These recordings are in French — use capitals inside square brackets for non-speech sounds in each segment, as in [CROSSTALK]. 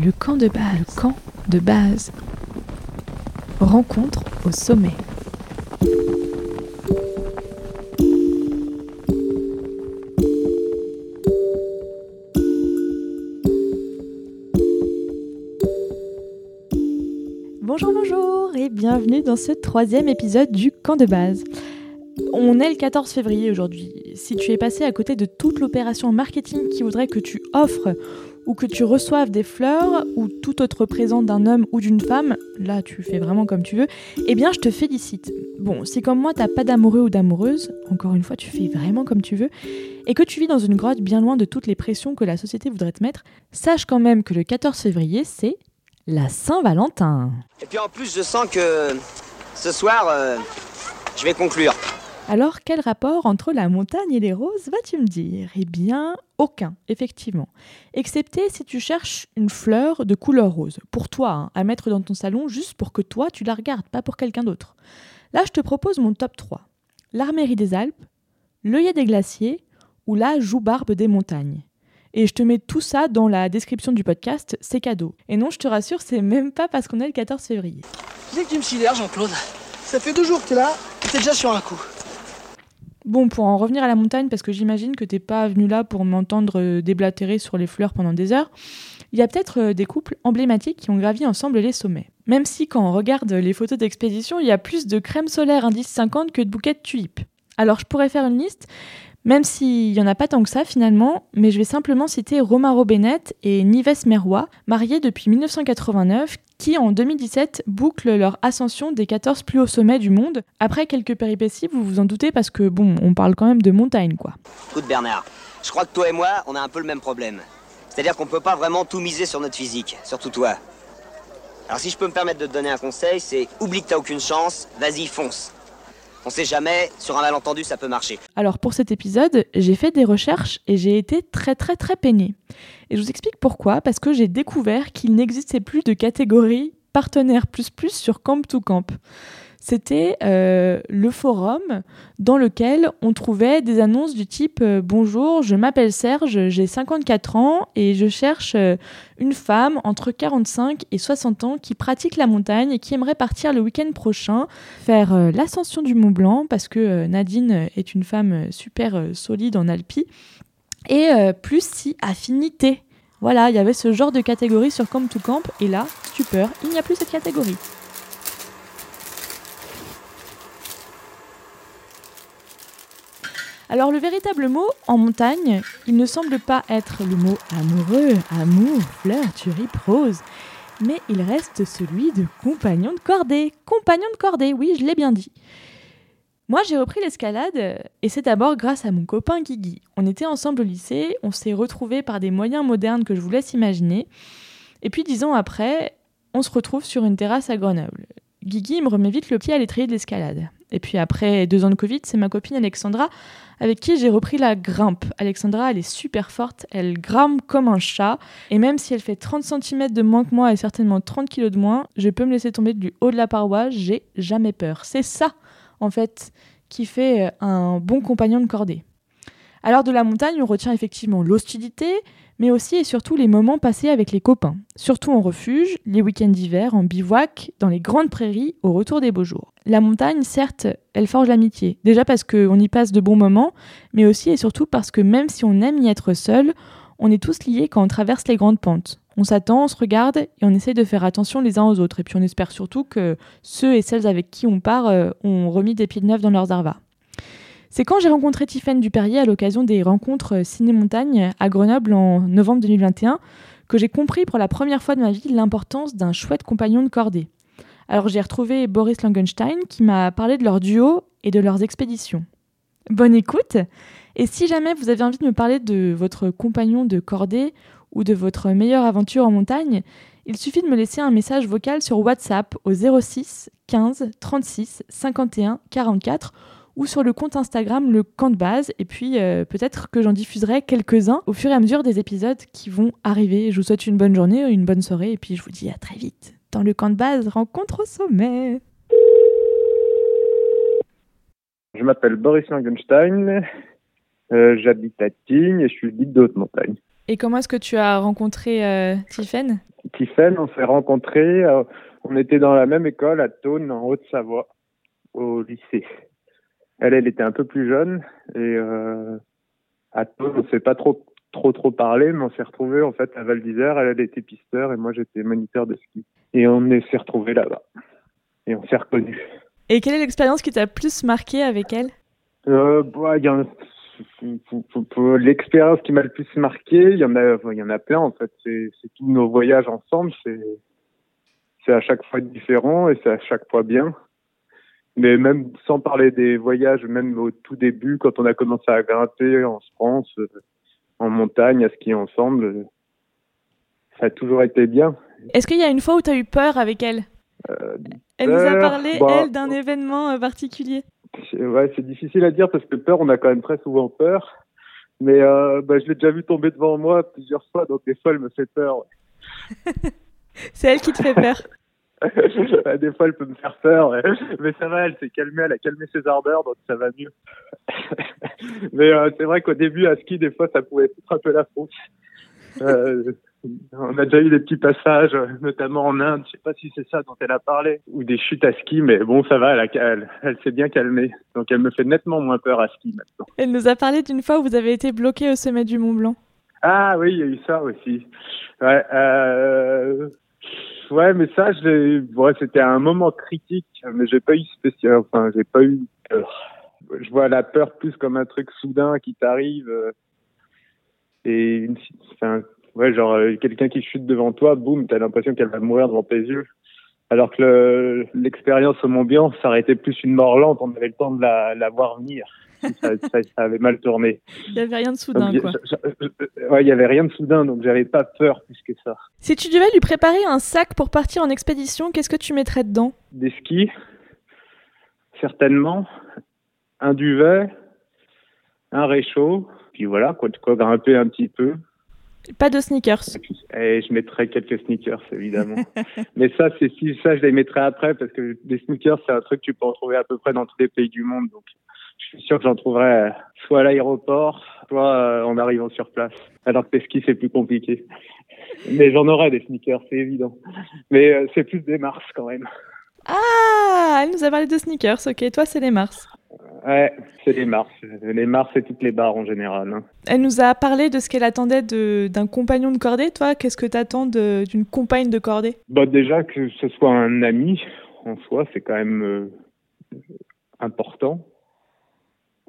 Le camp de base. Le camp de base. Rencontre au sommet. Bonjour, bonjour et bienvenue dans ce troisième épisode du camp de base. On est le 14 février aujourd'hui. Si tu es passé à côté de toute l'opération marketing qui voudrait que tu offres ou que tu reçoives des fleurs ou tout autre présent d'un homme ou d'une femme, là tu fais vraiment comme tu veux, eh bien je te félicite. Bon, si comme moi t'as pas d'amoureux ou d'amoureuse, encore une fois tu fais vraiment comme tu veux, et que tu vis dans une grotte bien loin de toutes les pressions que la société voudrait te mettre, sache quand même que le 14 février c'est la Saint-Valentin. Et puis en plus je sens que ce soir euh, je vais conclure. Alors, quel rapport entre la montagne et les roses vas-tu me dire? Eh bien, aucun, effectivement. Excepté si tu cherches une fleur de couleur rose, pour toi, hein, à mettre dans ton salon juste pour que toi tu la regardes, pas pour quelqu'un d'autre. Là, je te propose mon top 3. L'armérie des Alpes, l'œillet des glaciers ou la joue-barbe des montagnes. Et je te mets tout ça dans la description du podcast, c'est cadeau. Et non, je te rassure, c'est même pas parce qu'on est le 14 février. Tu que tu me sidères, Jean-Claude Ça fait deux jours que t'es là, t'es déjà sur un coup. Bon, pour en revenir à la montagne, parce que j'imagine que t'es pas venu là pour m'entendre euh, déblatérer sur les fleurs pendant des heures, il y a peut-être euh, des couples emblématiques qui ont gravi ensemble les sommets. Même si quand on regarde les photos d'expédition, il y a plus de crème solaire indice 50 que de bouquets de tulipes. Alors je pourrais faire une liste, même s'il n'y en a pas tant que ça finalement, mais je vais simplement citer Romaro Bennett et Nives Merroy, mariés depuis 1989, qui en 2017 bouclent leur ascension des 14 plus hauts sommets du monde. Après quelques péripéties, vous vous en doutez parce que bon, on parle quand même de montagne quoi. Écoute Bernard, je crois que toi et moi, on a un peu le même problème. C'est-à-dire qu'on peut pas vraiment tout miser sur notre physique, surtout toi. Alors si je peux me permettre de te donner un conseil, c'est oublie que t'as aucune chance, vas-y fonce. On sait jamais, sur un malentendu ça peut marcher. Alors pour cet épisode, j'ai fait des recherches et j'ai été très très très peinée. Et je vous explique pourquoi, parce que j'ai découvert qu'il n'existait plus de catégorie partenaire plus plus sur Camp to Camp. C'était euh, le forum dans lequel on trouvait des annonces du type euh, Bonjour, je m'appelle Serge, j'ai 54 ans et je cherche euh, une femme entre 45 et 60 ans qui pratique la montagne et qui aimerait partir le week-end prochain faire l'ascension du Mont Blanc parce que Nadine est une femme super solide en alpi et plus si affinité. Voilà, il y avait ce genre de catégorie sur Camp to Camp et là, stupeur, il n'y a plus cette catégorie. Alors le véritable mot en montagne, il ne semble pas être le mot amoureux, amour, fleur, tulipe, rose, mais il reste celui de compagnon de cordée. Compagnon de cordée, oui, je l'ai bien dit. Moi, j'ai repris l'escalade euh, et c'est d'abord grâce à mon copain Guigui. On était ensemble au lycée, on s'est retrouvés par des moyens modernes que je vous laisse imaginer. Et puis dix ans après, on se retrouve sur une terrasse à Grenoble. Guigui me remet vite le pied à l'étrier de l'escalade. Et puis après deux ans de Covid, c'est ma copine Alexandra avec qui j'ai repris la grimpe. Alexandra, elle est super forte, elle grimpe comme un chat. Et même si elle fait 30 cm de moins que moi et certainement 30 kg de moins, je peux me laisser tomber du haut de la paroi, j'ai jamais peur. C'est ça, en fait, qui fait euh, un bon compagnon de cordée. Alors de la montagne, on retient effectivement l'hostilité, mais aussi et surtout les moments passés avec les copains, surtout en refuge, les week-ends d'hiver, en bivouac, dans les grandes prairies, au retour des beaux jours. La montagne, certes, elle forge l'amitié, déjà parce qu'on y passe de bons moments, mais aussi et surtout parce que même si on aime y être seul, on est tous liés quand on traverse les grandes pentes. On s'attend, on se regarde et on essaye de faire attention les uns aux autres. Et puis on espère surtout que ceux et celles avec qui on part euh, ont remis des pieds neufs dans leurs arvas. C'est quand j'ai rencontré Tiffaine Duperrier à l'occasion des rencontres Ciné-Montagne à Grenoble en novembre 2021 que j'ai compris pour la première fois de ma vie l'importance d'un chouette compagnon de cordée. Alors j'ai retrouvé Boris Langenstein qui m'a parlé de leur duo et de leurs expéditions. Bonne écoute Et si jamais vous avez envie de me parler de votre compagnon de cordée ou de votre meilleure aventure en montagne, il suffit de me laisser un message vocal sur WhatsApp au 06 15 36 51 44 ou sur le compte Instagram le camp de base et puis euh, peut-être que j'en diffuserai quelques-uns au fur et à mesure des épisodes qui vont arriver. Je vous souhaite une bonne journée, une bonne soirée et puis je vous dis à très vite dans le camp de base rencontre au sommet. Je m'appelle Boris Langenstein, euh, j'habite à Tignes et je suis guide de haute montagne. Et comment est-ce que tu as rencontré euh, Tiffaine Tiphaine, on s'est rencontrés, euh, on était dans la même école à Thônes, en Haute-Savoie, au lycée. Elle, elle était un peu plus jeune et euh, à Thônes, on s'est pas trop trop trop parlé, mais on s'est retrouvés en fait à Val d'Isère. Elle, elle était pisteur et moi j'étais moniteur de ski. Et on s'est retrouvés là-bas et on s'est reconnus. Et quelle est l'expérience qui t'a plus marqué avec elle? Euh, bah, il y en l'expérience qui m'a le plus marqué, il y en a, il y en a plein en fait. C'est tous nos voyages ensemble, c'est c'est à chaque fois différent et c'est à chaque fois bien. Mais même sans parler des voyages, même au tout début, quand on a commencé à grimper en France, euh, en montagne, à skier ensemble, ça a toujours été bien. Est-ce qu'il y a une fois où tu as eu peur avec elle? Euh, Elle nous a parlé, bah, elle, d'un événement euh, particulier. Ouais, c'est difficile à dire parce que peur, on a quand même très souvent peur. Mais euh, bah, je l'ai déjà vu tomber devant moi plusieurs fois, donc des fois, elle me fait peur. [LAUGHS] c'est elle qui te fait peur. [LAUGHS] des fois, elle peut me faire peur, mais ça va, elle s'est calmée, elle a calmé ses ardeurs, donc ça va mieux. [LAUGHS] mais euh, c'est vrai qu'au début, à ski, des fois, ça pouvait être un peu la fausse. Euh, on a déjà eu des petits passages, notamment en Inde, je sais pas si c'est ça dont elle a parlé, ou des chutes à ski, mais bon, ça va, elle, elle, elle s'est bien calmée. Donc elle me fait nettement moins peur à ski maintenant. Elle nous a parlé d'une fois où vous avez été bloqué au sommet du Mont Blanc. Ah oui, il y a eu ça aussi. Ouais, euh... ouais mais ça. Ouais, c'était un moment critique, mais j'ai pas eu spécial, enfin, j'ai pas eu. Je vois la peur plus comme un truc soudain qui t'arrive. Euh, et une, ouais, genre euh, quelqu'un qui chute devant toi, boum, t'as l'impression qu'elle va mourir devant tes yeux. Alors que l'expérience au Mont Blanc, ça aurait été plus une mort lente, on avait le temps de la voir venir. Ça, ça, ça, avait mal tourné. Il n'y avait rien de soudain, donc, quoi. Ouais, il n'y avait rien de soudain, donc j'avais pas peur plus que ça. Si tu devais lui préparer un sac pour partir en expédition, qu'est-ce que tu mettrais dedans? Des skis, certainement, un duvet, un réchaud, puis voilà, quoi, de quoi grimper un petit peu. Pas de sneakers. Et je mettrais quelques sneakers, évidemment. [LAUGHS] Mais ça, c'est si ça, je les mettrais après parce que des sneakers, c'est un truc que tu peux en trouver à peu près dans tous les pays du monde. Donc, je suis sûr que j'en trouverais soit à l'aéroport, soit euh, en arrivant sur place. Alors que skis, c'est plus compliqué. Mais j'en aurais des sneakers, c'est évident. Mais euh, c'est plus des Mars quand même. Ah, elle nous a parlé de sneakers. Ok, toi, c'est les Mars. Ouais, c'est les Mars. Les Mars, c'est toutes les barres en général. Hein. Elle nous a parlé de ce qu'elle attendait d'un compagnon de cordée. Toi, qu'est-ce que tu attends d'une compagne de cordée? Bah, Déjà, que ce soit un ami, en soi, c'est quand même euh, important.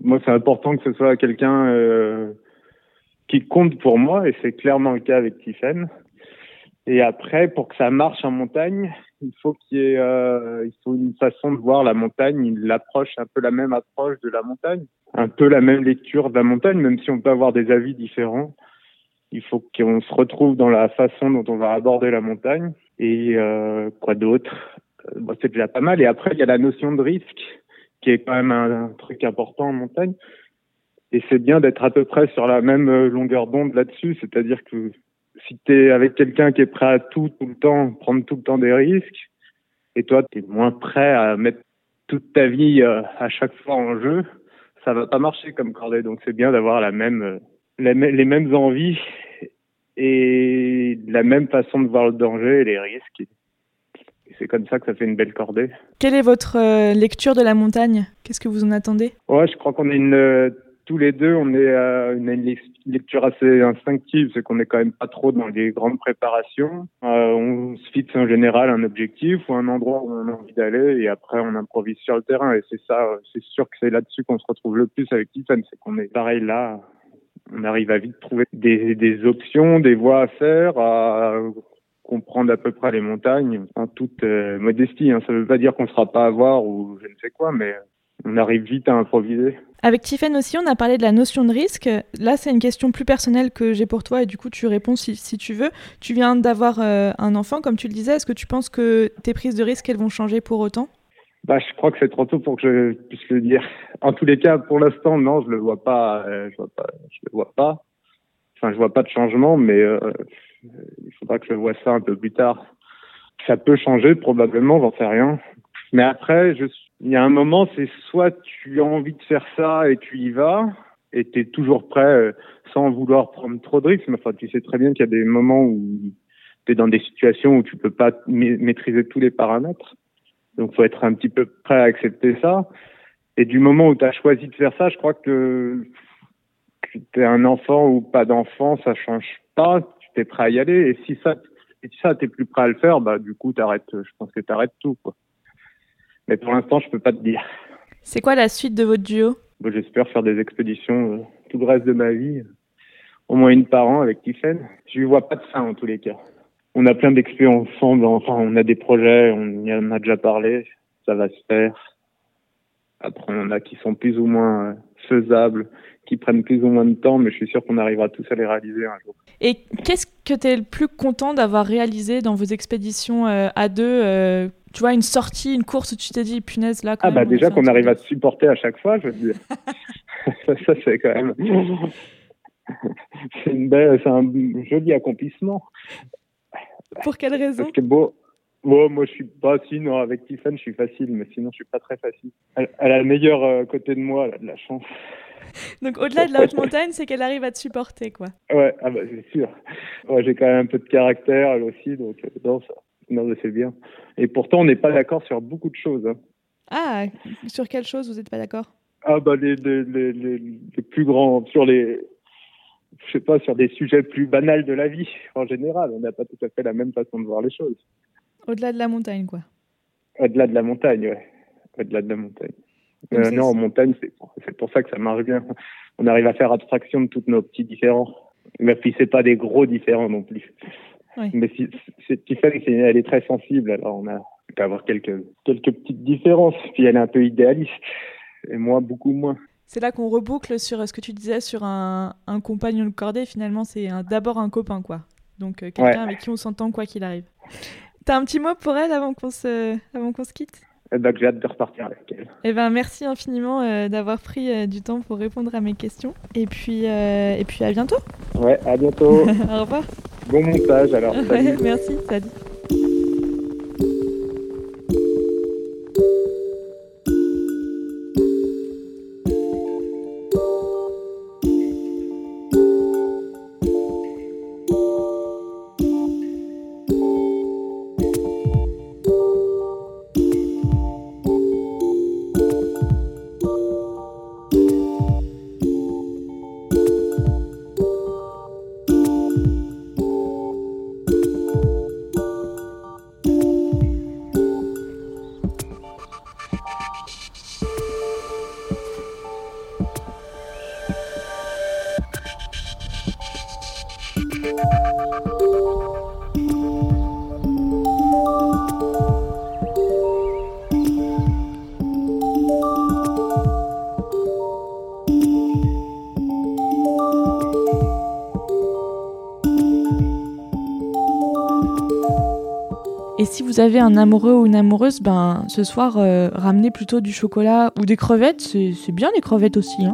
Moi, c'est important que ce soit quelqu'un euh, qui compte pour moi, et c'est clairement le cas avec Tiffen. Et après, pour que ça marche en montagne, il faut qu'il y ait, euh, il faut une façon de voir la montagne, une approche, un peu la même approche de la montagne, un peu la même lecture de la montagne, même si on peut avoir des avis différents. Il faut qu'on se retrouve dans la façon dont on va aborder la montagne. Et euh, quoi d'autre? Bon, C'est déjà pas mal. Et après, il y a la notion de risque, qui est quand même un, truc important en montagne. Et c'est bien d'être à peu près sur la même longueur d'onde là-dessus, c'est-à-dire que si tu es avec quelqu'un qui est prêt à tout, tout le temps, prendre tout le temps des risques, et toi, tu es moins prêt à mettre toute ta vie euh, à chaque fois en jeu, ça va pas marcher comme cordée. Donc c'est bien d'avoir la même, euh, les, mêmes envies et la même façon de voir le danger et les risques. Et c'est comme ça que ça fait une belle cordée. Quelle est votre euh, lecture de la montagne? Qu'est-ce que vous en attendez? Ouais, je crois qu'on a une tous les deux, on est euh, une, lecture assez instinctive, c'est qu'on est quand même pas trop dans les grandes préparations. Euh, on se fixe en général un objectif ou un endroit où on a envie d'aller et après on improvise sur le terrain. Et c'est ça, c'est sûr que c'est là-dessus qu'on se retrouve le plus avec Tiffany, c'est qu'on est pareil là. On arrive à vite trouver des, des options, des voies à faire, à comprendre à peu près les montagnes en toute euh, modestie. Hein. Ça veut pas dire qu'on sera pas à voir ou je ne sais quoi, mais on arrive vite à improviser. Avec Tiffen aussi, on a parlé de la notion de risque. Là, c'est une question plus personnelle que j'ai pour toi et du coup, tu réponds si, si tu veux. Tu viens d'avoir euh, un enfant, comme tu le disais. Est-ce que tu penses que tes prises de risque, elles vont changer pour autant? Bah, je crois que c'est trop tôt pour que je puisse le dire. En tous les cas, pour l'instant, non, je le vois pas. Euh, je vois pas. Je le vois pas. Enfin, je vois pas de changement, mais euh, il faudra que je vois ça un peu plus tard. Ça peut changer probablement, j'en sais rien. Mais après, je, il y a un moment, c'est soit tu as envie de faire ça et tu y vas, et tu es toujours prêt euh, sans vouloir prendre trop de risques. Enfin, tu sais très bien qu'il y a des moments où tu es dans des situations où tu peux pas maîtriser tous les paramètres. Donc, faut être un petit peu prêt à accepter ça. Et du moment où tu as choisi de faire ça, je crois que, tu es un enfant ou pas d'enfant, ça change pas. Tu t'es prêt à y aller. Et si ça, si ça, t'es plus prêt à le faire, bah, du coup, t'arrêtes, je pense que t'arrêtes tout, quoi. Mais pour l'instant, je peux pas te dire. C'est quoi la suite de votre duo? J'espère faire des expéditions euh, tout le reste de ma vie. Au moins une par an avec Tiffen. Je lui vois pas de fin, en tous les cas on a plein d'expériences ensemble. Enfin, on a des projets, on y en a déjà parlé. Ça va se faire. Après, on a qui sont plus ou moins euh, faisables, qui prennent plus ou moins de temps, mais je suis sûr qu'on arrivera tous à les réaliser un jour. Et qu'est-ce que tu es le plus content d'avoir réalisé dans vos expéditions euh, à deux euh, Tu vois, une sortie, une course où tu t'es dit, punaise, là, quand Ah, bah déjà qu'on arrive à se supporter à chaque fois, je veux dire. [LAUGHS] ça, c'est quand même. c'est, une belle, c'est un joli accomplissement. Pour quelle raison Parce que bon, moi je suis pas sinon avec Tiffany je suis facile, mais sinon je suis pas très facile. Elle, a le meilleur euh, côté de moi, elle a de la chance. [LAUGHS] Donc au-delà de la haute montagne, c'est qu'elle arrive à te supporter, quoi. Ouais, ah bah, c'est sûr. Ouais, j'ai quand même un peu de caractère, elle aussi, donc non, ça, non, c'est bien. Et pourtant, on n'est pas d'accord sur beaucoup de choses. Hein. Ah, sur quelle chose vous n'êtes pas d'accord? Ah bah les, les, les, les, plus grands, sur les je sais pas, sur des sujets plus banals de la vie en général. On n'a pas tout à fait la même façon de voir les choses. Au-delà de la montagne, quoi. Au-delà de la montagne, ouais. Au-delà de la montagne. Euh, non, en montagne, c'est pour, ça que ça marche bien. On arrive à faire abstraction de tous nos petits différents. Mais puis, c'est pas des gros différents non plus. Oui. Mais si, c'est Tiffany, elle est très sensible, alors on a peut avoir quelques, quelques petites différences. Puis elle est un peu idéaliste. Et moi, beaucoup moins. C'est là qu'on reboucle sur ce que tu disais sur un, compagnon de cordée. Finalement, c'est d'abord un copain, quoi. Donc, euh, quelqu'un avec qui on s'entend quoi qu'il arrive. T'as un petit mot pour elle avant qu'on se, avant qu'on se quitte? Eh ben, J'ai hâte de repartir avec elle. Eh ben, merci infiniment euh, d'avoir pris euh, du temps pour répondre à mes questions. Et puis, et puis à bientôt. Ouais, à bientôt. [LAUGHS] Au revoir. Bon montage alors. [LAUGHS] merci, salut. Si vous avez un amoureux ou une amoureuse, ben ce soir, euh, ramenez plutôt du chocolat ou des crevettes. C'est bien les crevettes aussi. Hein.